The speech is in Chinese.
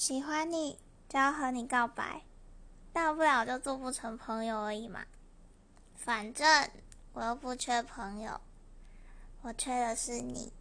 喜欢你就要和你告白。大不了就做不成朋友而已嘛。反正我又不缺朋友我缺的是你。